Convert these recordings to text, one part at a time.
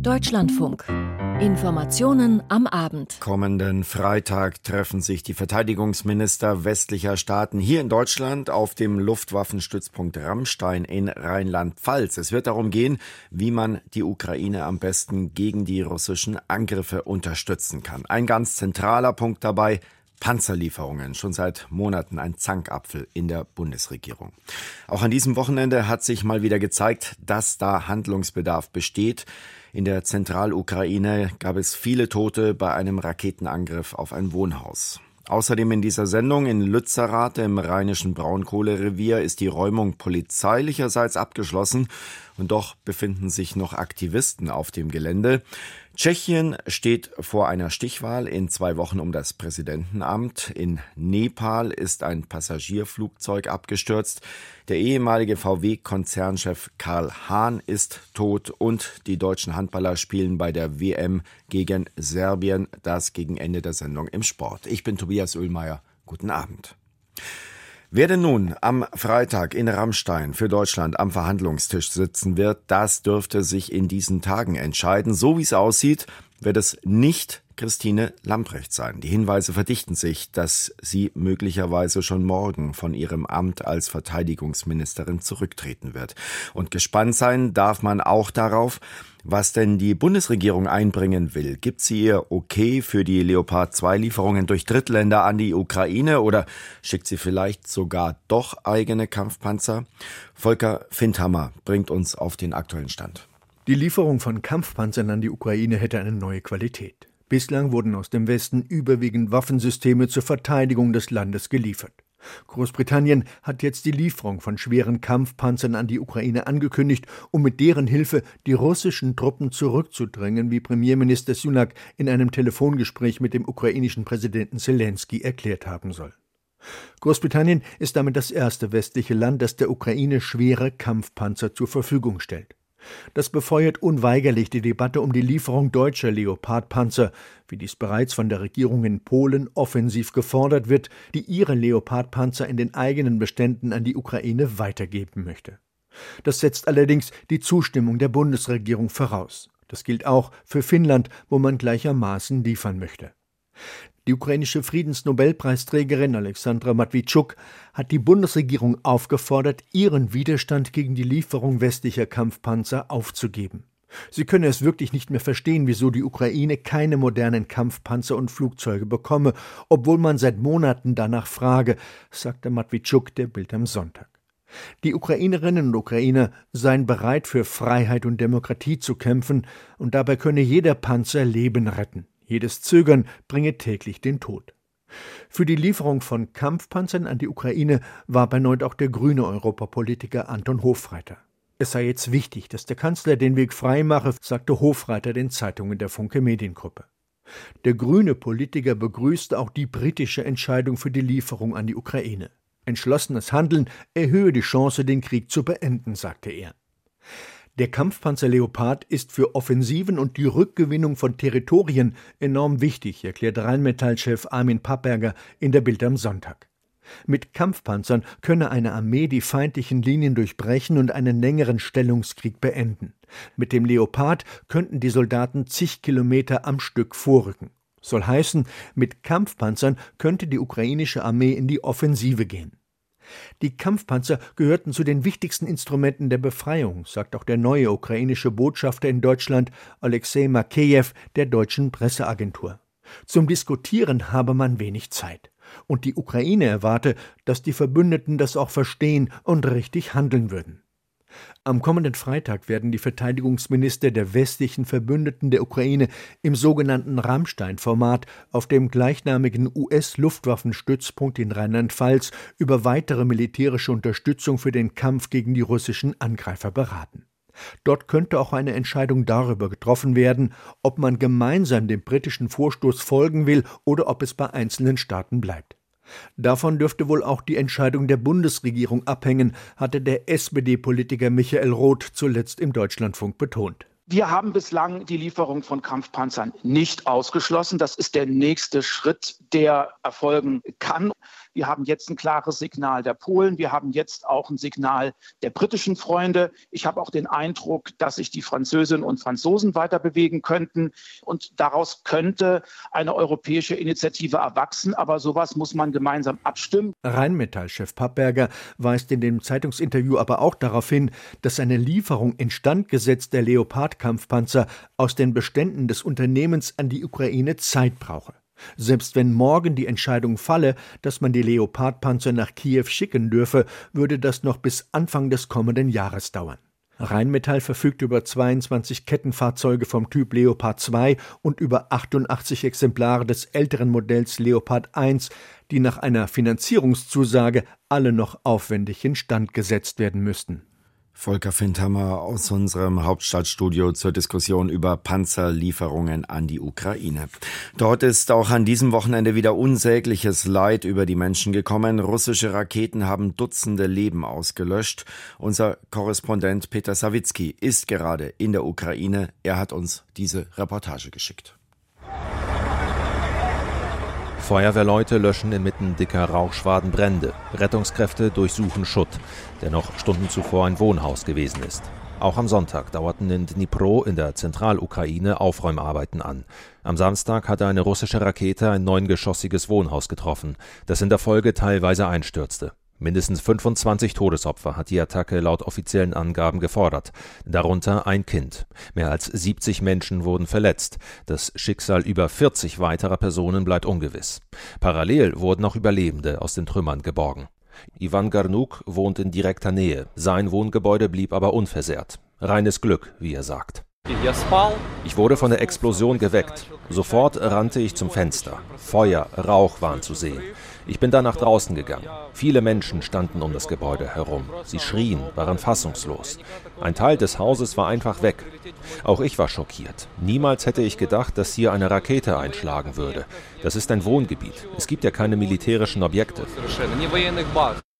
Deutschlandfunk. Informationen am Abend. Kommenden Freitag treffen sich die Verteidigungsminister westlicher Staaten hier in Deutschland auf dem Luftwaffenstützpunkt Rammstein in Rheinland-Pfalz. Es wird darum gehen, wie man die Ukraine am besten gegen die russischen Angriffe unterstützen kann. Ein ganz zentraler Punkt dabei, Panzerlieferungen schon seit Monaten ein Zankapfel in der Bundesregierung. Auch an diesem Wochenende hat sich mal wieder gezeigt, dass da Handlungsbedarf besteht. In der Zentralukraine gab es viele Tote bei einem Raketenangriff auf ein Wohnhaus. Außerdem in dieser Sendung in Lützerath im rheinischen Braunkohlerevier ist die Räumung polizeilicherseits abgeschlossen und doch befinden sich noch Aktivisten auf dem Gelände. Tschechien steht vor einer Stichwahl in zwei Wochen um das Präsidentenamt. In Nepal ist ein Passagierflugzeug abgestürzt. Der ehemalige VW-Konzernchef Karl Hahn ist tot und die deutschen Handballer spielen bei der WM gegen Serbien. Das gegen Ende der Sendung im Sport. Ich bin Tobias Oehlmeier. Guten Abend. Wer denn nun am Freitag in Rammstein für Deutschland am Verhandlungstisch sitzen wird, das dürfte sich in diesen Tagen entscheiden. So wie es aussieht, wird es nicht Christine Lamprecht sein. Die Hinweise verdichten sich, dass sie möglicherweise schon morgen von ihrem Amt als Verteidigungsministerin zurücktreten wird. Und gespannt sein darf man auch darauf, was denn die Bundesregierung einbringen will. Gibt sie ihr Okay für die Leopard 2 Lieferungen durch Drittländer an die Ukraine oder schickt sie vielleicht sogar doch eigene Kampfpanzer? Volker Findhammer bringt uns auf den aktuellen Stand. Die Lieferung von Kampfpanzern an die Ukraine hätte eine neue Qualität. Bislang wurden aus dem Westen überwiegend Waffensysteme zur Verteidigung des Landes geliefert. Großbritannien hat jetzt die Lieferung von schweren Kampfpanzern an die Ukraine angekündigt, um mit deren Hilfe die russischen Truppen zurückzudrängen, wie Premierminister Sunak in einem Telefongespräch mit dem ukrainischen Präsidenten Zelensky erklärt haben soll. Großbritannien ist damit das erste westliche Land, das der Ukraine schwere Kampfpanzer zur Verfügung stellt. Das befeuert unweigerlich die Debatte um die Lieferung deutscher Leopardpanzer, wie dies bereits von der Regierung in Polen offensiv gefordert wird, die ihre Leopardpanzer in den eigenen Beständen an die Ukraine weitergeben möchte. Das setzt allerdings die Zustimmung der Bundesregierung voraus. Das gilt auch für Finnland, wo man gleichermaßen liefern möchte. Die ukrainische Friedensnobelpreisträgerin Alexandra Matwitschuk hat die Bundesregierung aufgefordert, ihren Widerstand gegen die Lieferung westlicher Kampfpanzer aufzugeben. Sie könne es wirklich nicht mehr verstehen, wieso die Ukraine keine modernen Kampfpanzer und Flugzeuge bekomme, obwohl man seit Monaten danach frage, sagte Matwitschuk der Bild am Sonntag. Die Ukrainerinnen und Ukrainer seien bereit, für Freiheit und Demokratie zu kämpfen, und dabei könne jeder Panzer Leben retten. Jedes Zögern bringe täglich den Tod. Für die Lieferung von Kampfpanzern an die Ukraine war erneut auch der grüne Europapolitiker Anton Hofreiter. Es sei jetzt wichtig, dass der Kanzler den Weg frei mache, sagte Hofreiter den Zeitungen der Funke Mediengruppe. Der grüne Politiker begrüßte auch die britische Entscheidung für die Lieferung an die Ukraine. Entschlossenes Handeln erhöhe die Chance, den Krieg zu beenden, sagte er. Der Kampfpanzer Leopard ist für Offensiven und die Rückgewinnung von Territorien enorm wichtig, erklärt Rheinmetall-Chef Armin Pappberger in der Bild am Sonntag. Mit Kampfpanzern könne eine Armee die feindlichen Linien durchbrechen und einen längeren Stellungskrieg beenden. Mit dem Leopard könnten die Soldaten zig Kilometer am Stück vorrücken. Soll heißen, mit Kampfpanzern könnte die ukrainische Armee in die Offensive gehen. Die Kampfpanzer gehörten zu den wichtigsten Instrumenten der Befreiung, sagt auch der neue ukrainische Botschafter in Deutschland Alexei Makejew der deutschen Presseagentur. Zum Diskutieren habe man wenig Zeit. Und die Ukraine erwarte, dass die Verbündeten das auch verstehen und richtig handeln würden. Am kommenden Freitag werden die Verteidigungsminister der westlichen Verbündeten der Ukraine im sogenannten Rammstein-Format auf dem gleichnamigen US-Luftwaffenstützpunkt in Rheinland-Pfalz über weitere militärische Unterstützung für den Kampf gegen die russischen Angreifer beraten. Dort könnte auch eine Entscheidung darüber getroffen werden, ob man gemeinsam dem britischen Vorstoß folgen will oder ob es bei einzelnen Staaten bleibt. Davon dürfte wohl auch die Entscheidung der Bundesregierung abhängen, hatte der SPD-Politiker Michael Roth zuletzt im Deutschlandfunk betont. Wir haben bislang die Lieferung von Kampfpanzern nicht ausgeschlossen. Das ist der nächste Schritt, der erfolgen kann. Wir haben jetzt ein klares Signal der Polen. Wir haben jetzt auch ein Signal der britischen Freunde. Ich habe auch den Eindruck, dass sich die Französinnen und Franzosen weiter bewegen könnten. Und daraus könnte eine europäische Initiative erwachsen. Aber sowas muss man gemeinsam abstimmen. Rheinmetall-Chef Pappberger weist in dem Zeitungsinterview aber auch darauf hin, dass eine Lieferung instand gesetzter Leopard-Kampfpanzer aus den Beständen des Unternehmens an die Ukraine Zeit brauche. Selbst wenn morgen die Entscheidung falle, dass man die Leopardpanzer nach Kiew schicken dürfe, würde das noch bis Anfang des kommenden Jahres dauern. Rheinmetall verfügt über 22 Kettenfahrzeuge vom Typ Leopard 2 und über 88 Exemplare des älteren Modells Leopard 1, die nach einer Finanzierungszusage alle noch aufwendig instand gesetzt werden müssten. Volker Findhammer aus unserem Hauptstadtstudio zur Diskussion über Panzerlieferungen an die Ukraine. Dort ist auch an diesem Wochenende wieder unsägliches Leid über die Menschen gekommen. Russische Raketen haben Dutzende Leben ausgelöscht. Unser Korrespondent Peter Sawicki ist gerade in der Ukraine. Er hat uns diese Reportage geschickt. Feuerwehrleute löschen inmitten dicker Rauchschwaden Brände. Rettungskräfte durchsuchen Schutt, der noch Stunden zuvor ein Wohnhaus gewesen ist. Auch am Sonntag dauerten in Dnipro in der Zentralukraine Aufräumarbeiten an. Am Samstag hatte eine russische Rakete ein neungeschossiges Wohnhaus getroffen, das in der Folge teilweise einstürzte. Mindestens 25 Todesopfer hat die Attacke laut offiziellen Angaben gefordert, darunter ein Kind. Mehr als 70 Menschen wurden verletzt. Das Schicksal über 40 weiterer Personen bleibt ungewiss. Parallel wurden auch Überlebende aus den Trümmern geborgen. Ivan Garnuk wohnt in direkter Nähe. Sein Wohngebäude blieb aber unversehrt. Reines Glück, wie er sagt. Ich wurde von der Explosion geweckt. Sofort rannte ich zum Fenster. Feuer, Rauch waren zu sehen. Ich bin dann nach draußen gegangen. Viele Menschen standen um das Gebäude herum. Sie schrien, waren fassungslos. Ein Teil des Hauses war einfach weg. Auch ich war schockiert. Niemals hätte ich gedacht, dass hier eine Rakete einschlagen würde. Das ist ein Wohngebiet. Es gibt ja keine militärischen Objekte.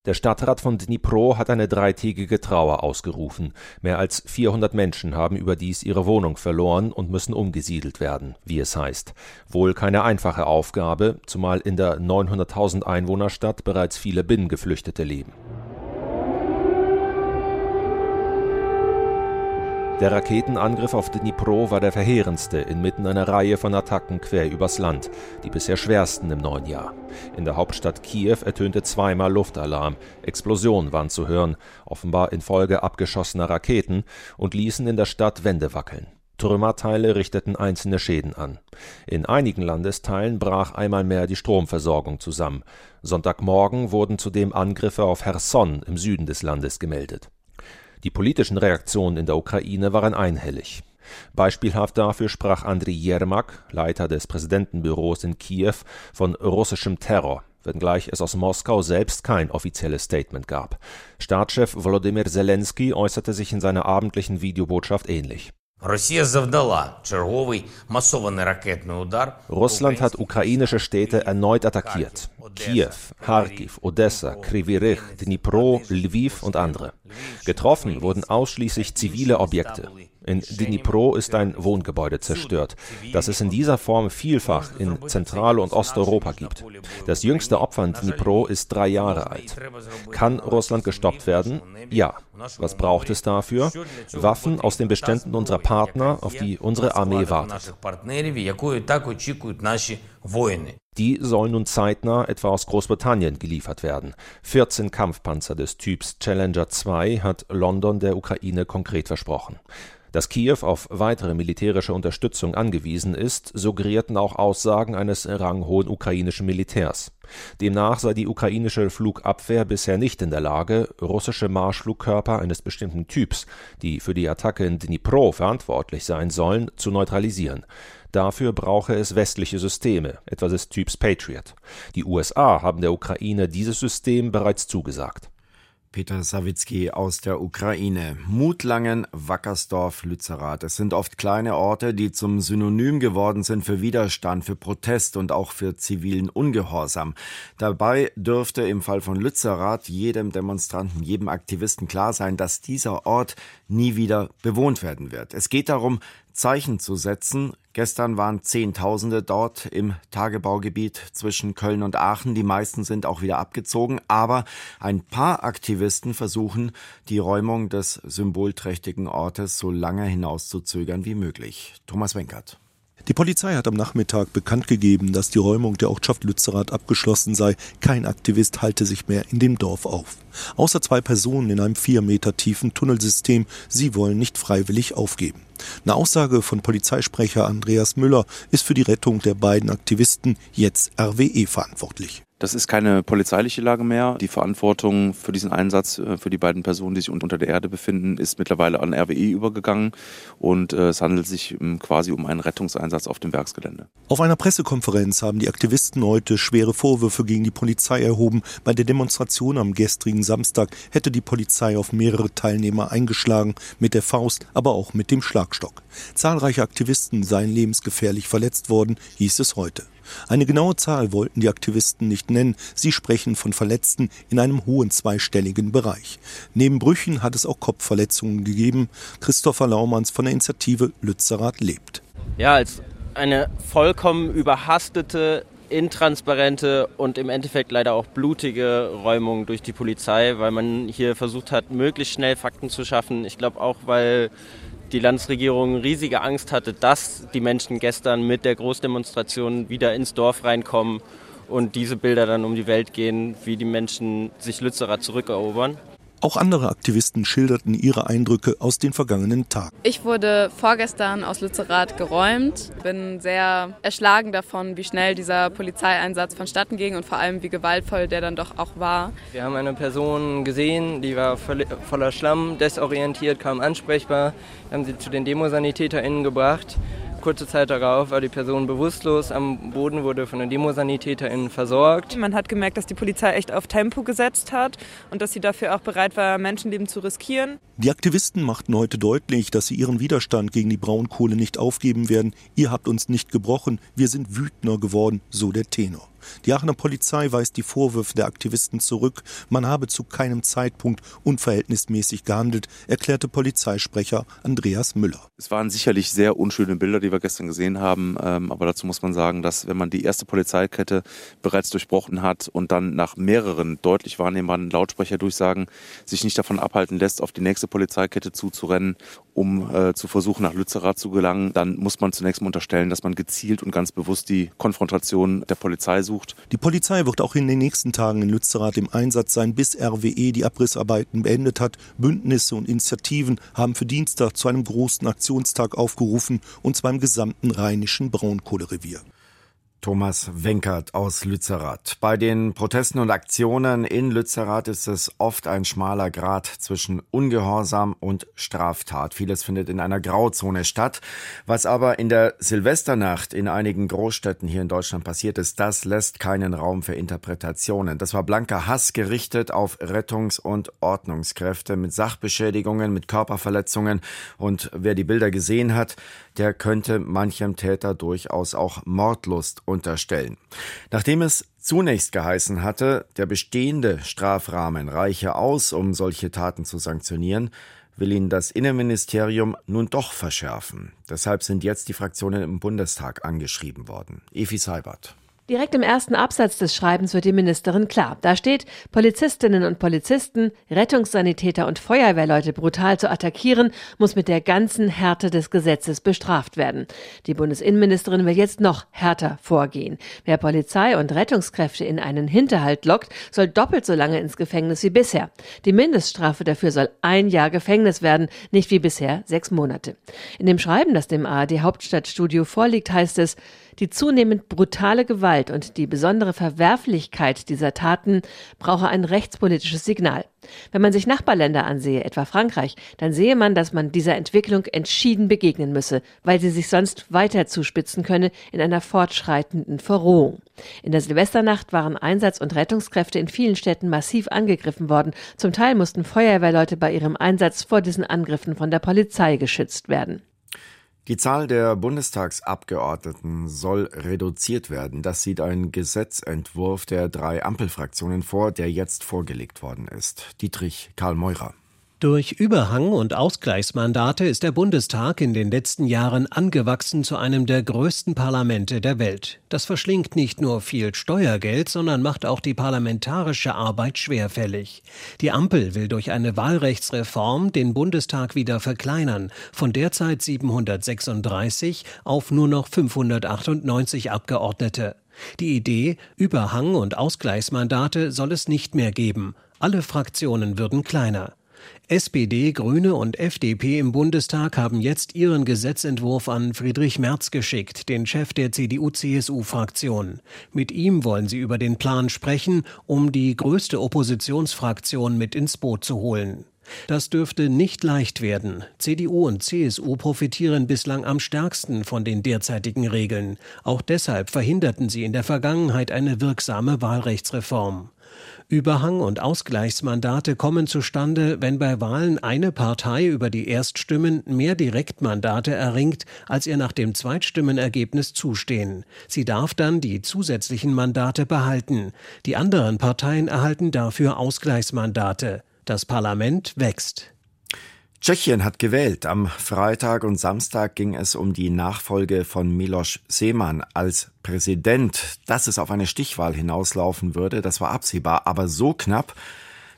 Der Stadtrat von Dnipro hat eine dreitägige Trauer ausgerufen. Mehr als 400 Menschen haben überdies ihre Wohnung verloren und müssen umgesiedelt werden, wie es heißt. Wohl keine einfache Aufgabe, zumal in der 900.000 Einwohnerstadt bereits viele Binnengeflüchtete leben. Der Raketenangriff auf Dnipro war der verheerendste inmitten einer Reihe von Attacken quer übers Land, die bisher schwersten im neuen Jahr. In der Hauptstadt Kiew ertönte zweimal Luftalarm, Explosionen waren zu hören, offenbar infolge abgeschossener Raketen, und ließen in der Stadt Wände wackeln. Trümmerteile richteten einzelne Schäden an. In einigen Landesteilen brach einmal mehr die Stromversorgung zusammen. Sonntagmorgen wurden zudem Angriffe auf Cherson im Süden des Landes gemeldet. Die politischen Reaktionen in der Ukraine waren einhellig. Beispielhaft dafür sprach Andriy Jermak, Leiter des Präsidentenbüros in Kiew, von russischem Terror, wenngleich es aus Moskau selbst kein offizielles Statement gab. Staatschef Volodymyr Zelensky äußerte sich in seiner abendlichen Videobotschaft ähnlich. Russland hat ukrainische Städte erneut attackiert. Kiew, Kharkiv, Odessa, Krivirich, Dnipro, Lviv und andere. Getroffen wurden ausschließlich zivile Objekte. In Dnipro ist ein Wohngebäude zerstört, das es in dieser Form vielfach in Zentral- und Osteuropa gibt. Das jüngste Opfer in Dnipro ist drei Jahre alt. Kann Russland gestoppt werden? Ja. Was braucht es dafür? Waffen aus den Beständen unserer Partner, auf die unsere Armee wartet. Die sollen nun zeitnah etwa aus Großbritannien geliefert werden. 14 Kampfpanzer des Typs Challenger 2 hat London der Ukraine konkret versprochen. Dass Kiew auf weitere militärische Unterstützung angewiesen ist, suggerierten auch Aussagen eines ranghohen ukrainischen Militärs. Demnach sei die ukrainische Flugabwehr bisher nicht in der Lage, russische Marschflugkörper eines bestimmten Typs, die für die Attacke in Dnipro verantwortlich sein sollen, zu neutralisieren. Dafür brauche es westliche Systeme, etwa des Typs Patriot. Die USA haben der Ukraine dieses System bereits zugesagt. Peter Sawicki aus der Ukraine. Mutlangen, Wackersdorf, Lützerath. Es sind oft kleine Orte, die zum Synonym geworden sind für Widerstand, für Protest und auch für zivilen Ungehorsam. Dabei dürfte im Fall von Lützerath jedem Demonstranten, jedem Aktivisten klar sein, dass dieser Ort nie wieder bewohnt werden wird. Es geht darum, Zeichen zu setzen Gestern waren Zehntausende dort im Tagebaugebiet zwischen Köln und Aachen. Die meisten sind auch wieder abgezogen, aber ein paar Aktivisten versuchen, die Räumung des symbolträchtigen Ortes so lange hinauszuzögern wie möglich. Thomas Wenkert. Die Polizei hat am Nachmittag bekannt gegeben, dass die Räumung der Ortschaft Lützerath abgeschlossen sei. Kein Aktivist halte sich mehr in dem Dorf auf. Außer zwei Personen in einem vier Meter tiefen Tunnelsystem. Sie wollen nicht freiwillig aufgeben. Eine Aussage von Polizeisprecher Andreas Müller ist für die Rettung der beiden Aktivisten jetzt RWE verantwortlich. Das ist keine polizeiliche Lage mehr. Die Verantwortung für diesen Einsatz äh, für die beiden Personen, die sich unter der Erde befinden, ist mittlerweile an RWE übergegangen und äh, es handelt sich ähm, quasi um einen Rettungseinsatz auf dem Werksgelände. Auf einer Pressekonferenz haben die Aktivisten heute schwere Vorwürfe gegen die Polizei erhoben. Bei der Demonstration am gestrigen Samstag hätte die Polizei auf mehrere Teilnehmer eingeschlagen, mit der Faust, aber auch mit dem Schlagstock. Zahlreiche Aktivisten seien lebensgefährlich verletzt worden, hieß es heute. Eine genaue Zahl wollten die Aktivisten nicht nennen. Sie sprechen von Verletzten in einem hohen zweistelligen Bereich. Neben Brüchen hat es auch Kopfverletzungen gegeben. Christopher Laumanns von der Initiative Lützerath lebt. Ja, als eine vollkommen überhastete intransparente und im Endeffekt leider auch blutige Räumung durch die Polizei, weil man hier versucht hat, möglichst schnell Fakten zu schaffen. Ich glaube auch, weil die Landesregierung riesige Angst hatte, dass die Menschen gestern mit der Großdemonstration wieder ins Dorf reinkommen und diese Bilder dann um die Welt gehen, wie die Menschen sich Lützerer zurückerobern. Auch andere Aktivisten schilderten ihre Eindrücke aus den vergangenen Tagen. Ich wurde vorgestern aus Lützerath geräumt, bin sehr erschlagen davon, wie schnell dieser Polizeieinsatz vonstatten ging und vor allem wie gewaltvoll der dann doch auch war. Wir haben eine Person gesehen, die war voller Schlamm, desorientiert, kaum ansprechbar. Wir haben sie zu den DemosanitäterInnen gebracht Kurze Zeit darauf war die Person bewusstlos am Boden, wurde von den DemosanitäterInnen versorgt. Man hat gemerkt, dass die Polizei echt auf Tempo gesetzt hat und dass sie dafür auch bereit war, Menschenleben zu riskieren. Die Aktivisten machten heute deutlich, dass sie ihren Widerstand gegen die Braunkohle nicht aufgeben werden. Ihr habt uns nicht gebrochen, wir sind wütender geworden, so der Tenor. Die Aachener Polizei weist die Vorwürfe der Aktivisten zurück. Man habe zu keinem Zeitpunkt unverhältnismäßig gehandelt, erklärte Polizeisprecher Andreas Müller. Es waren sicherlich sehr unschöne Bilder, die wir gestern gesehen haben. Ähm, aber dazu muss man sagen, dass wenn man die erste Polizeikette bereits durchbrochen hat und dann nach mehreren deutlich wahrnehmbaren Lautsprecherdurchsagen sich nicht davon abhalten lässt, auf die nächste Polizeikette zuzurennen, um äh, zu versuchen, nach Lützerath zu gelangen, dann muss man zunächst mal unterstellen, dass man gezielt und ganz bewusst die Konfrontation der Polizei sucht. Die Polizei wird auch in den nächsten Tagen in Lützerath im Einsatz sein, bis RWE die Abrissarbeiten beendet hat. Bündnisse und Initiativen haben für Dienstag zu einem großen Aktionstag aufgerufen, und zwar im gesamten rheinischen Braunkohlerevier. Thomas Wenkert aus Lützerath. Bei den Protesten und Aktionen in Lützerath ist es oft ein schmaler Grad zwischen Ungehorsam und Straftat. Vieles findet in einer Grauzone statt. Was aber in der Silvesternacht in einigen Großstädten hier in Deutschland passiert ist, das lässt keinen Raum für Interpretationen. Das war blanker Hass gerichtet auf Rettungs- und Ordnungskräfte mit Sachbeschädigungen, mit Körperverletzungen. Und wer die Bilder gesehen hat, der könnte manchem Täter durchaus auch Mordlust unterstellen. Nachdem es zunächst geheißen hatte, der bestehende Strafrahmen reiche aus, um solche Taten zu sanktionieren, will ihn das Innenministerium nun doch verschärfen. Deshalb sind jetzt die Fraktionen im Bundestag angeschrieben worden. Efi Seibert. Direkt im ersten Absatz des Schreibens wird die Ministerin klar. Da steht, Polizistinnen und Polizisten, Rettungssanitäter und Feuerwehrleute brutal zu attackieren, muss mit der ganzen Härte des Gesetzes bestraft werden. Die Bundesinnenministerin will jetzt noch härter vorgehen. Wer Polizei und Rettungskräfte in einen Hinterhalt lockt, soll doppelt so lange ins Gefängnis wie bisher. Die Mindeststrafe dafür soll ein Jahr Gefängnis werden, nicht wie bisher sechs Monate. In dem Schreiben, das dem ARD Hauptstadtstudio vorliegt, heißt es, die zunehmend brutale Gewalt und die besondere Verwerflichkeit dieser Taten brauche ein rechtspolitisches Signal. Wenn man sich Nachbarländer ansehe, etwa Frankreich, dann sehe man, dass man dieser Entwicklung entschieden begegnen müsse, weil sie sich sonst weiter zuspitzen könne in einer fortschreitenden Verrohung. In der Silvesternacht waren Einsatz- und Rettungskräfte in vielen Städten massiv angegriffen worden. Zum Teil mussten Feuerwehrleute bei ihrem Einsatz vor diesen Angriffen von der Polizei geschützt werden. Die Zahl der Bundestagsabgeordneten soll reduziert werden. Das sieht ein Gesetzentwurf der drei Ampelfraktionen vor, der jetzt vorgelegt worden ist. Dietrich Karl Meurer. Durch Überhang- und Ausgleichsmandate ist der Bundestag in den letzten Jahren angewachsen zu einem der größten Parlamente der Welt. Das verschlingt nicht nur viel Steuergeld, sondern macht auch die parlamentarische Arbeit schwerfällig. Die Ampel will durch eine Wahlrechtsreform den Bundestag wieder verkleinern, von derzeit 736 auf nur noch 598 Abgeordnete. Die Idee, Überhang- und Ausgleichsmandate soll es nicht mehr geben. Alle Fraktionen würden kleiner. SPD, Grüne und FDP im Bundestag haben jetzt ihren Gesetzentwurf an Friedrich Merz geschickt, den Chef der CDU-CSU-Fraktion. Mit ihm wollen sie über den Plan sprechen, um die größte Oppositionsfraktion mit ins Boot zu holen. Das dürfte nicht leicht werden. CDU und CSU profitieren bislang am stärksten von den derzeitigen Regeln. Auch deshalb verhinderten sie in der Vergangenheit eine wirksame Wahlrechtsreform. Überhang- und Ausgleichsmandate kommen zustande, wenn bei Wahlen eine Partei über die Erststimmen mehr Direktmandate erringt, als ihr nach dem Zweitstimmenergebnis zustehen. Sie darf dann die zusätzlichen Mandate behalten. Die anderen Parteien erhalten dafür Ausgleichsmandate. Das Parlament wächst. Tschechien hat gewählt. Am Freitag und Samstag ging es um die Nachfolge von Miloš Seemann als Präsident. Dass es auf eine Stichwahl hinauslaufen würde, das war absehbar, aber so knapp.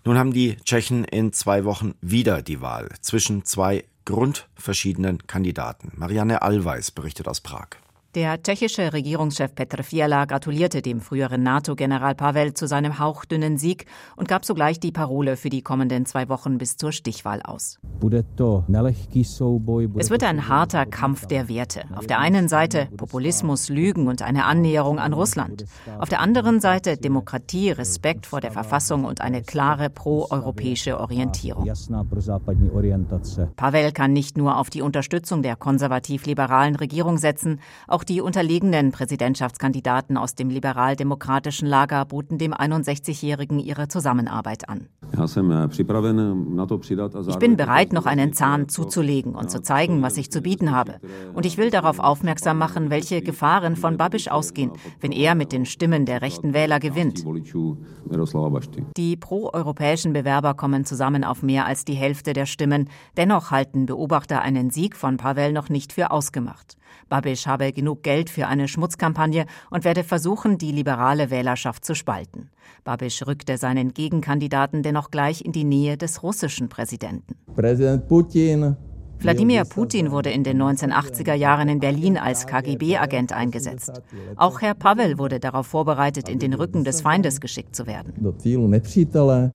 Nun haben die Tschechen in zwei Wochen wieder die Wahl zwischen zwei grundverschiedenen Kandidaten. Marianne Allweis berichtet aus Prag. Der tschechische Regierungschef Petr Fiala gratulierte dem früheren NATO-General Pavel zu seinem hauchdünnen Sieg und gab sogleich die Parole für die kommenden zwei Wochen bis zur Stichwahl aus. Es wird ein harter Kampf der Werte. Auf der einen Seite Populismus, Lügen und eine Annäherung an Russland. Auf der anderen Seite Demokratie, Respekt vor der Verfassung und eine klare pro-europäische Orientierung. Pavel kann nicht nur auf die Unterstützung der konservativ-liberalen Regierung setzen, auch die unterlegenen Präsidentschaftskandidaten aus dem liberal-demokratischen Lager boten dem 61-Jährigen ihre Zusammenarbeit an. Ich bin bereit, noch einen Zahn zuzulegen und zu zeigen, was ich zu bieten habe. Und ich will darauf aufmerksam machen, welche Gefahren von Babisch ausgehen, wenn er mit den Stimmen der rechten Wähler gewinnt. Die proeuropäischen Bewerber kommen zusammen auf mehr als die Hälfte der Stimmen. Dennoch halten Beobachter einen Sieg von Pavel noch nicht für ausgemacht. Babisch habe genug Geld für eine Schmutzkampagne und werde versuchen, die liberale Wählerschaft zu spalten. Babisch rückte seinen Gegenkandidaten dennoch gleich in die Nähe des russischen Präsidenten. Präsident Putin Wladimir Putin wurde in den 1980er Jahren in Berlin als KGB-Agent eingesetzt. Auch Herr Pavel wurde darauf vorbereitet, in den Rücken des Feindes geschickt zu werden.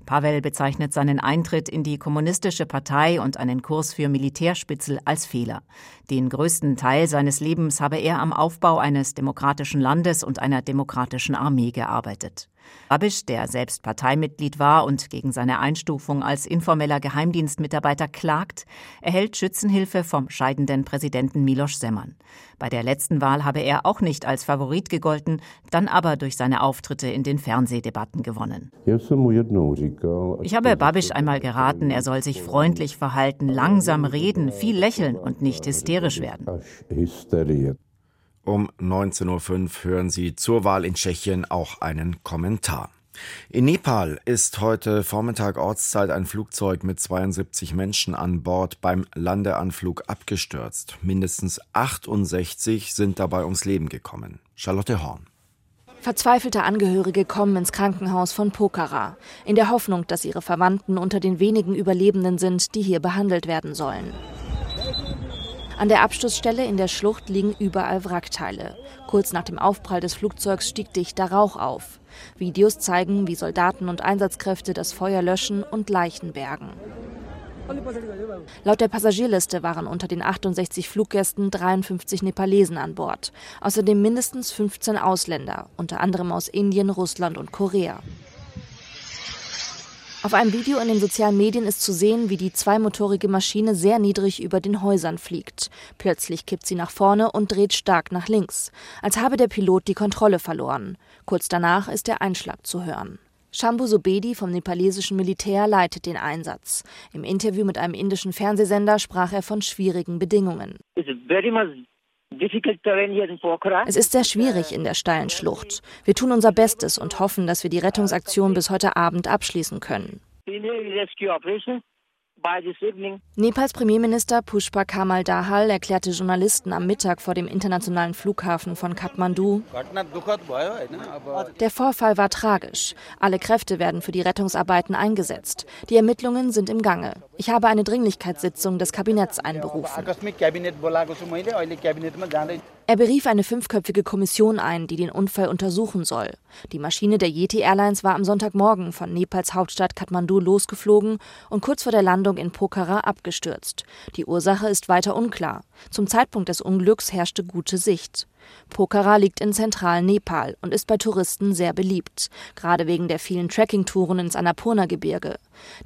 Pavel bezeichnet seinen Eintritt in die kommunistische Partei und einen Kurs für Militärspitzel als Fehler. Den größten Teil seines Lebens habe er am Aufbau eines demokratischen Landes und einer demokratischen Armee gearbeitet. Babisch, der selbst Parteimitglied war und gegen seine Einstufung als informeller Geheimdienstmitarbeiter klagt, erhält Schützenhilfe vom scheidenden Präsidenten Miloš Zeman. Bei der letzten Wahl habe er auch nicht als Favorit gegolten, dann aber durch seine Auftritte in den Fernsehdebatten gewonnen. Ich habe Babisch einmal geraten, er soll sich freundlich verhalten, langsam reden, viel lächeln und nicht hysterisch werden. Um 19.05 Uhr hören Sie zur Wahl in Tschechien auch einen Kommentar. In Nepal ist heute Vormittag Ortszeit ein Flugzeug mit 72 Menschen an Bord beim Landeanflug abgestürzt. Mindestens 68 sind dabei ums Leben gekommen. Charlotte Horn. Verzweifelte Angehörige kommen ins Krankenhaus von Pokhara, in der Hoffnung, dass ihre Verwandten unter den wenigen Überlebenden sind, die hier behandelt werden sollen. An der Absturzstelle in der Schlucht liegen überall Wrackteile. Kurz nach dem Aufprall des Flugzeugs stieg dichter Rauch auf. Videos zeigen, wie Soldaten und Einsatzkräfte das Feuer löschen und Leichen bergen. Laut der Passagierliste waren unter den 68 Fluggästen 53 Nepalesen an Bord. Außerdem mindestens 15 Ausländer, unter anderem aus Indien, Russland und Korea. Auf einem Video in den sozialen Medien ist zu sehen, wie die zweimotorige Maschine sehr niedrig über den Häusern fliegt. Plötzlich kippt sie nach vorne und dreht stark nach links, als habe der Pilot die Kontrolle verloren. Kurz danach ist der Einschlag zu hören. Shambhu Sobedi vom nepalesischen Militär leitet den Einsatz. Im Interview mit einem indischen Fernsehsender sprach er von schwierigen Bedingungen. Es ist sehr schwierig in der steilen Schlucht. Wir tun unser Bestes und hoffen, dass wir die Rettungsaktion bis heute Abend abschließen können. Nepals Premierminister Pushpa Kamal Dahal erklärte Journalisten am Mittag vor dem internationalen Flughafen von Kathmandu, der Vorfall war tragisch. Alle Kräfte werden für die Rettungsarbeiten eingesetzt. Die Ermittlungen sind im Gange. Ich habe eine Dringlichkeitssitzung des Kabinetts einberufen. Er berief eine fünfköpfige Kommission ein, die den Unfall untersuchen soll. Die Maschine der Yeti Airlines war am Sonntagmorgen von Nepals Hauptstadt Kathmandu losgeflogen und kurz vor der Landung in Pokhara abgestürzt. Die Ursache ist weiter unklar. Zum Zeitpunkt des Unglücks herrschte gute Sicht. Pokhara liegt in zentralen Nepal und ist bei Touristen sehr beliebt, gerade wegen der vielen Trekkingtouren ins Annapurna-Gebirge.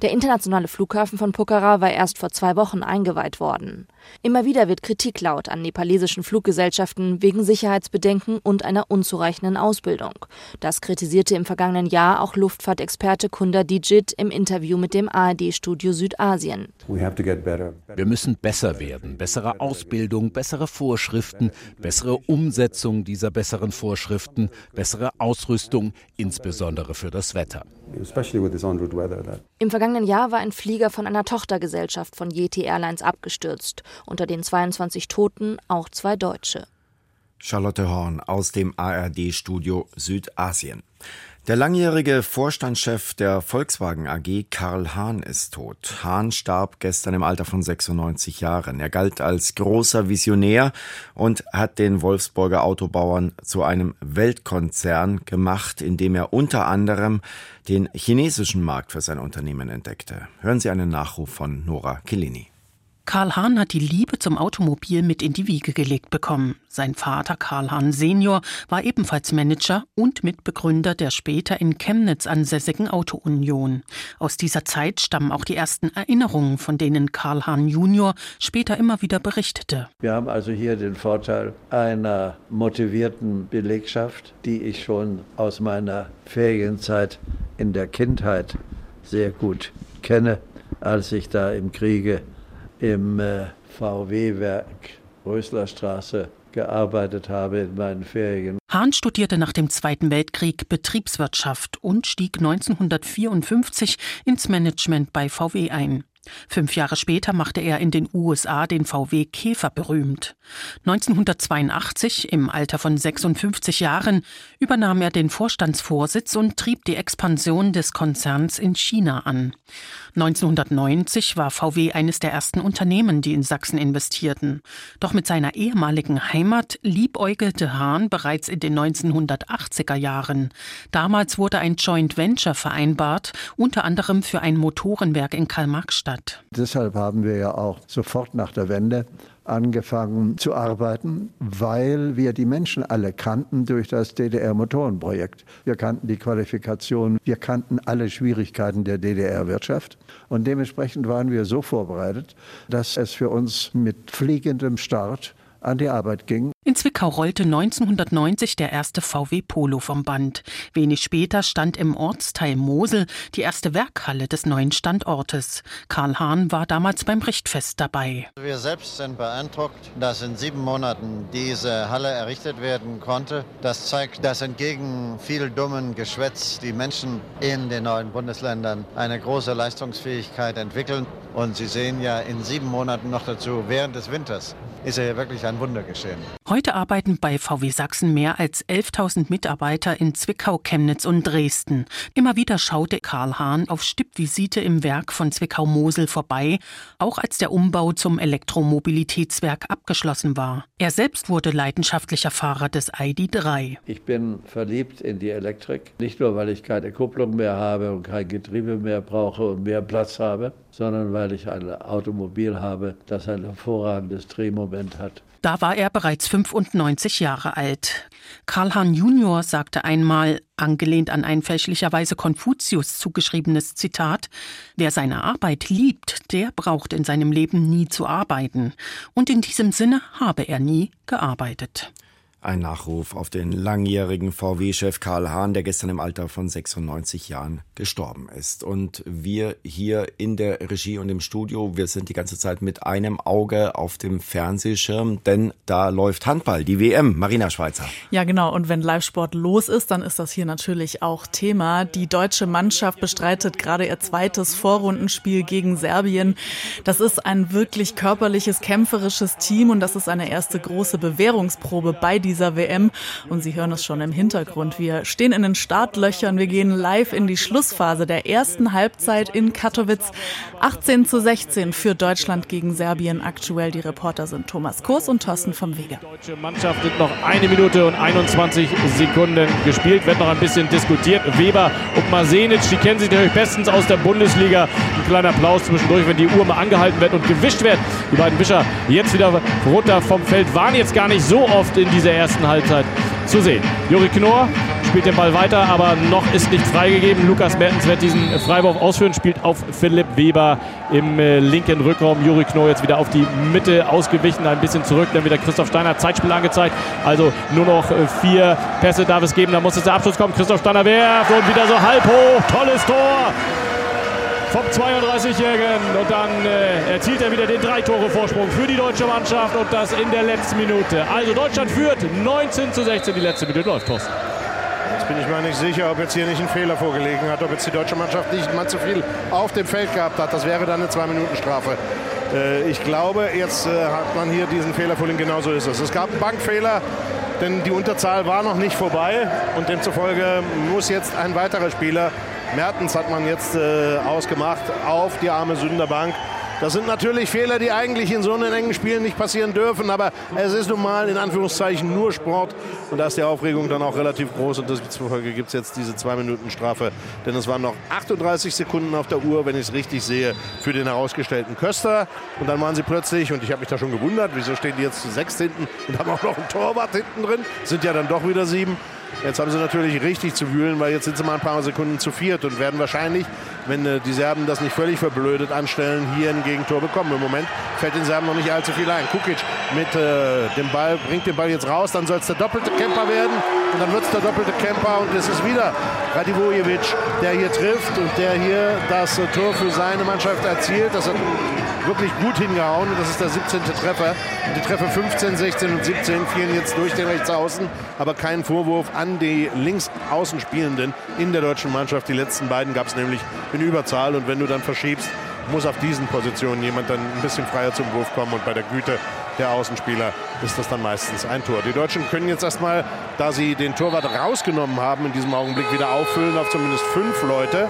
Der internationale Flughafen von Pokhara war erst vor zwei Wochen eingeweiht worden. Immer wieder wird Kritik laut an nepalesischen Fluggesellschaften wegen Sicherheitsbedenken und einer unzureichenden Ausbildung. Das kritisierte im vergangenen Jahr auch Luftfahrtexperte Kunda Dijit im Interview mit dem ARD-Studio Südasien. Wir müssen besser werden, bessere Ausbildung, bessere Vorschriften, bessere Umsetzung dieser besseren Vorschriften, bessere Ausrüstung, insbesondere für das Wetter. Im vergangenen Jahr war ein Flieger von einer Tochtergesellschaft von Yeti Airlines abgestürzt. Unter den 22 Toten auch zwei Deutsche. Charlotte Horn aus dem ARD-Studio Südasien. Der langjährige Vorstandschef der Volkswagen AG, Karl Hahn, ist tot. Hahn starb gestern im Alter von 96 Jahren. Er galt als großer Visionär und hat den Wolfsburger Autobauern zu einem Weltkonzern gemacht, indem er unter anderem den chinesischen Markt für sein Unternehmen entdeckte. Hören Sie einen Nachruf von Nora Kellini. Karl Hahn hat die Liebe zum Automobil mit in die Wiege gelegt bekommen. Sein Vater Karl Hahn Senior war ebenfalls Manager und Mitbegründer der später in Chemnitz ansässigen Auto Union. Aus dieser Zeit stammen auch die ersten Erinnerungen, von denen Karl Hahn Junior später immer wieder berichtete. Wir haben also hier den Vorteil einer motivierten Belegschaft, die ich schon aus meiner Ferienzeit in der Kindheit sehr gut kenne, als ich da im Kriege im äh, VW-Werk Röslerstraße gearbeitet habe in meinen Ferien. Hahn studierte nach dem Zweiten Weltkrieg Betriebswirtschaft und stieg 1954 ins Management bei VW ein. Fünf Jahre später machte er in den USA den VW Käfer berühmt. 1982, im Alter von 56 Jahren, übernahm er den Vorstandsvorsitz und trieb die Expansion des Konzerns in China an. 1990 war VW eines der ersten Unternehmen, die in Sachsen investierten. Doch mit seiner ehemaligen Heimat liebäugelte Hahn bereits in den 1980er Jahren. Damals wurde ein Joint Venture vereinbart, unter anderem für ein Motorenwerk in Karl-Marx-Stadt. Deshalb haben wir ja auch sofort nach der Wende angefangen zu arbeiten, weil wir die Menschen alle kannten durch das DDR-Motorenprojekt. Wir kannten die Qualifikation, wir kannten alle Schwierigkeiten der DDR-Wirtschaft und dementsprechend waren wir so vorbereitet, dass es für uns mit fliegendem Start an die Arbeit ging. In Zwickau rollte 1990 der erste VW Polo vom Band. Wenig später stand im Ortsteil Mosel die erste Werkhalle des neuen Standortes. Karl Hahn war damals beim Richtfest dabei. Wir selbst sind beeindruckt, dass in sieben Monaten diese Halle errichtet werden konnte. Das zeigt, dass entgegen viel dummen Geschwätz die Menschen in den neuen Bundesländern eine große Leistungsfähigkeit entwickeln. Und Sie sehen ja in sieben Monaten noch dazu, während des Winters ist ja wirklich ein Wunder geschehen. Heute arbeiten bei VW Sachsen mehr als 11.000 Mitarbeiter in Zwickau, Chemnitz und Dresden. Immer wieder schaute Karl Hahn auf Stippvisite im Werk von Zwickau-Mosel vorbei, auch als der Umbau zum Elektromobilitätswerk abgeschlossen war. Er selbst wurde leidenschaftlicher Fahrer des ID3. Ich bin verliebt in die Elektrik, nicht nur weil ich keine Kupplung mehr habe und kein Getriebe mehr brauche und mehr Platz habe, sondern weil ich ein Automobil habe, das ein hervorragendes Drehmoment hat. Da war er bereits 95 Jahre alt. Karl Hahn Junior sagte einmal, angelehnt an ein fälschlicherweise Konfuzius zugeschriebenes Zitat, wer seine Arbeit liebt, der braucht in seinem Leben nie zu arbeiten. Und in diesem Sinne habe er nie gearbeitet. Ein Nachruf auf den langjährigen VW-Chef Karl Hahn, der gestern im Alter von 96 Jahren gestorben ist. Und wir hier in der Regie und im Studio, wir sind die ganze Zeit mit einem Auge auf dem Fernsehschirm, denn da läuft Handball, die WM, Marina Schweizer. Ja, genau. Und wenn Live-Sport los ist, dann ist das hier natürlich auch Thema. Die deutsche Mannschaft bestreitet gerade ihr zweites Vorrundenspiel gegen Serbien. Das ist ein wirklich körperliches, kämpferisches Team und das ist eine erste große Bewährungsprobe bei diesem dieser WM. Und Sie hören es schon im Hintergrund. Wir stehen in den Startlöchern. Wir gehen live in die Schlussphase der ersten Halbzeit in Katowice. 18 zu 16 für Deutschland gegen Serbien. Aktuell die Reporter sind Thomas Kurs und Thorsten vom Wege. Die deutsche Mannschaft sind noch eine Minute und 21 Sekunden gespielt. Wird noch ein bisschen diskutiert. Weber und Masenic, die kennen sich natürlich bestens aus der Bundesliga. Ein kleiner Applaus zwischendurch, wenn die Uhr mal angehalten wird und gewischt wird. Die beiden Wischer jetzt wieder runter vom Feld waren jetzt gar nicht so oft in dieser ersten Halbzeit zu sehen. Juri Knorr spielt den Ball weiter, aber noch ist nicht freigegeben. Lukas Mertens wird diesen Freiwurf ausführen, spielt auf Philipp Weber im äh, linken Rückraum. Juri Knorr jetzt wieder auf die Mitte ausgewichen, ein bisschen zurück, dann wieder Christoph Steiner, Zeitspiel angezeigt. Also nur noch äh, vier Pässe darf es geben, da muss jetzt der Abschluss kommen. Christoph Steiner werft und wieder so halb hoch. Tolles Tor vom 32-Jährigen. Und dann äh, erzielt er wieder den Drei-Tore-Vorsprung für die deutsche Mannschaft und das in der letzten Minute. Also Deutschland führt 19 zu 16. Die letzte Minute läuft, Thorsten. Jetzt bin ich mir nicht sicher, ob jetzt hier nicht ein Fehler vorgelegen hat, ob jetzt die deutsche Mannschaft nicht mal zu viel auf dem Feld gehabt hat. Das wäre dann eine Zwei-Minuten-Strafe. Äh, ich glaube, jetzt äh, hat man hier diesen Fehler vorliegen. Genauso ist es. Es gab einen Bankfehler, denn die Unterzahl war noch nicht vorbei und demzufolge muss jetzt ein weiterer Spieler Mertens hat man jetzt äh, ausgemacht auf die arme Sünderbank. Das sind natürlich Fehler, die eigentlich in so einen engen Spielen nicht passieren dürfen, aber es ist nun mal in Anführungszeichen nur Sport. Und da ist die Aufregung dann auch relativ groß. Und deswegen gibt es jetzt diese zwei Minuten Strafe, denn es waren noch 38 Sekunden auf der Uhr, wenn ich es richtig sehe, für den herausgestellten Köster. Und dann waren sie plötzlich, und ich habe mich da schon gewundert, wieso stehen die jetzt zu sechs hinten und haben auch noch einen Torwart hinten drin, sind ja dann doch wieder sieben Jetzt haben sie natürlich richtig zu wühlen, weil jetzt sind sie mal ein paar Sekunden zu viert und werden wahrscheinlich, wenn äh, die Serben das nicht völlig verblödet anstellen, hier ein Gegentor bekommen. Im Moment fällt den Serben noch nicht allzu viel ein. Kukic mit äh, dem Ball, bringt den Ball jetzt raus, dann soll es der doppelte Camper werden und dann wird es der doppelte Camper und es ist wieder Radivojevic, der hier trifft und der hier das äh, Tor für seine Mannschaft erzielt. Das hat wirklich gut hingehauen das ist der 17. Treffer. Die Treffer 15, 16 und 17 fielen jetzt durch den Rechtsaußen, aber kein Vorwurf an die Linksaußenspielenden in der deutschen Mannschaft. Die letzten beiden gab es nämlich in Überzahl und wenn du dann verschiebst, muss auf diesen Positionen jemand dann ein bisschen freier zum Wurf kommen und bei der Güte der Außenspieler ist das dann meistens ein Tor. Die Deutschen können jetzt erstmal, da sie den Torwart rausgenommen haben, in diesem Augenblick wieder auffüllen auf zumindest fünf Leute.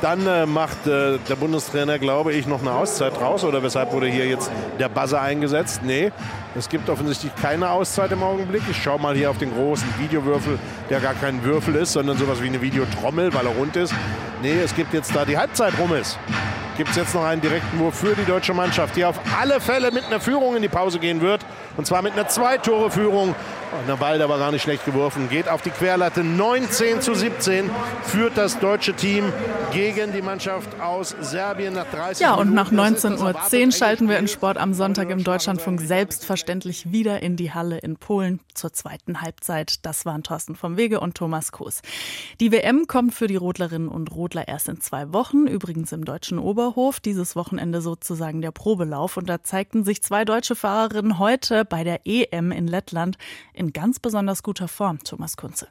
Dann äh, macht äh, der Bundestrainer, glaube ich, noch eine Auszeit raus. Oder weshalb wurde hier jetzt der Buzzer eingesetzt? Nee, es gibt offensichtlich keine Auszeit im Augenblick. Ich schaue mal hier auf den großen Videowürfel, der gar kein Würfel ist, sondern sowas wie eine Videotrommel, weil er rund ist. Nee, es gibt jetzt da die Halbzeit rum ist gibt es jetzt noch einen direkten Wurf für die deutsche Mannschaft, die auf alle Fälle mit einer Führung in die Pause gehen wird. Und zwar mit einer Zwei-Tore-Führung. Der Ball, der war gar nicht schlecht geworfen, geht auf die Querlatte. 19 zu 17 führt das deutsche Team gegen die Mannschaft aus Serbien nach 30 Ja, und nach 19.10 Uhr schalten wir in Sport am Sonntag im Deutschlandfunk selbstverständlich wieder in die Halle in Polen zur zweiten Halbzeit. Das waren Thorsten vom Wege und Thomas Koos. Die WM kommt für die Rodlerinnen und Rodler erst in zwei Wochen, übrigens im deutschen Oberhof. Dieses Wochenende sozusagen der Probelauf. Und da zeigten sich zwei deutsche Fahrerinnen heute bei der EM in Lettland in ganz besonders guter Form, Thomas Kunze.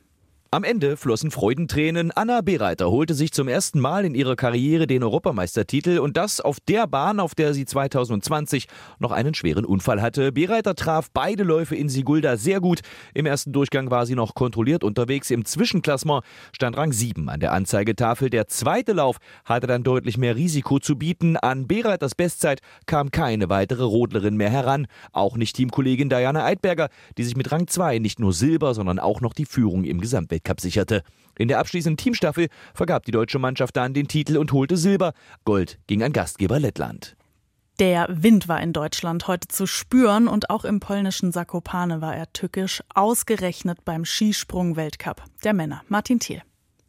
Am Ende flossen Freudentränen. Anna Bereiter holte sich zum ersten Mal in ihrer Karriere den Europameistertitel und das auf der Bahn, auf der sie 2020 noch einen schweren Unfall hatte. Bereiter traf beide Läufe in Sigulda sehr gut. Im ersten Durchgang war sie noch kontrolliert unterwegs. Im Zwischenklassement stand Rang 7 an der Anzeigetafel. Der zweite Lauf hatte dann deutlich mehr Risiko zu bieten. An Bereiters Bestzeit kam keine weitere Rodlerin mehr heran. Auch nicht Teamkollegin Diana Eidberger, die sich mit Rang 2 nicht nur Silber, sondern auch noch die Führung im Gesamtweltcup Weltcup sicherte. In der abschließenden Teamstaffel vergab die deutsche Mannschaft dann den Titel und holte Silber. Gold ging an Gastgeber Lettland. Der Wind war in Deutschland heute zu spüren und auch im polnischen Sakopane war er tückisch, ausgerechnet beim Skisprung-Weltcup der Männer. Martin Thiel.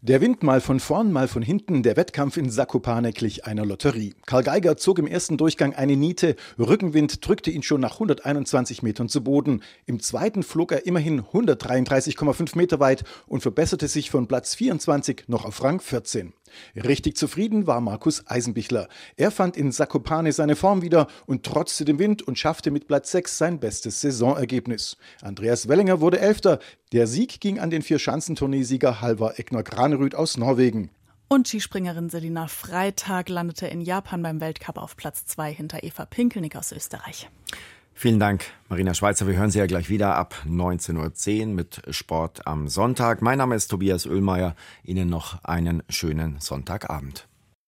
Der Wind mal von vorn, mal von hinten, der Wettkampf in Zakopane glich einer Lotterie. Karl Geiger zog im ersten Durchgang eine Niete, Rückenwind drückte ihn schon nach 121 Metern zu Boden. Im zweiten flog er immerhin 133,5 Meter weit und verbesserte sich von Platz 24 noch auf Rang 14. Richtig zufrieden war Markus Eisenbichler. Er fand in Zakopane seine Form wieder und trotzte dem Wind und schaffte mit Platz 6 sein bestes Saisonergebnis. Andreas Wellinger wurde Elfter. Der Sieg ging an den Vier-Schanzentourneesieger Halvar Egner Granerüth aus Norwegen. Und Skispringerin Selina Freitag landete in Japan beim Weltcup auf Platz 2 hinter Eva Pinkelnick aus Österreich. Vielen Dank, Marina Schweizer. Wir hören Sie ja gleich wieder ab 19.10 Uhr mit Sport am Sonntag. Mein Name ist Tobias Oehlmeier. Ihnen noch einen schönen Sonntagabend.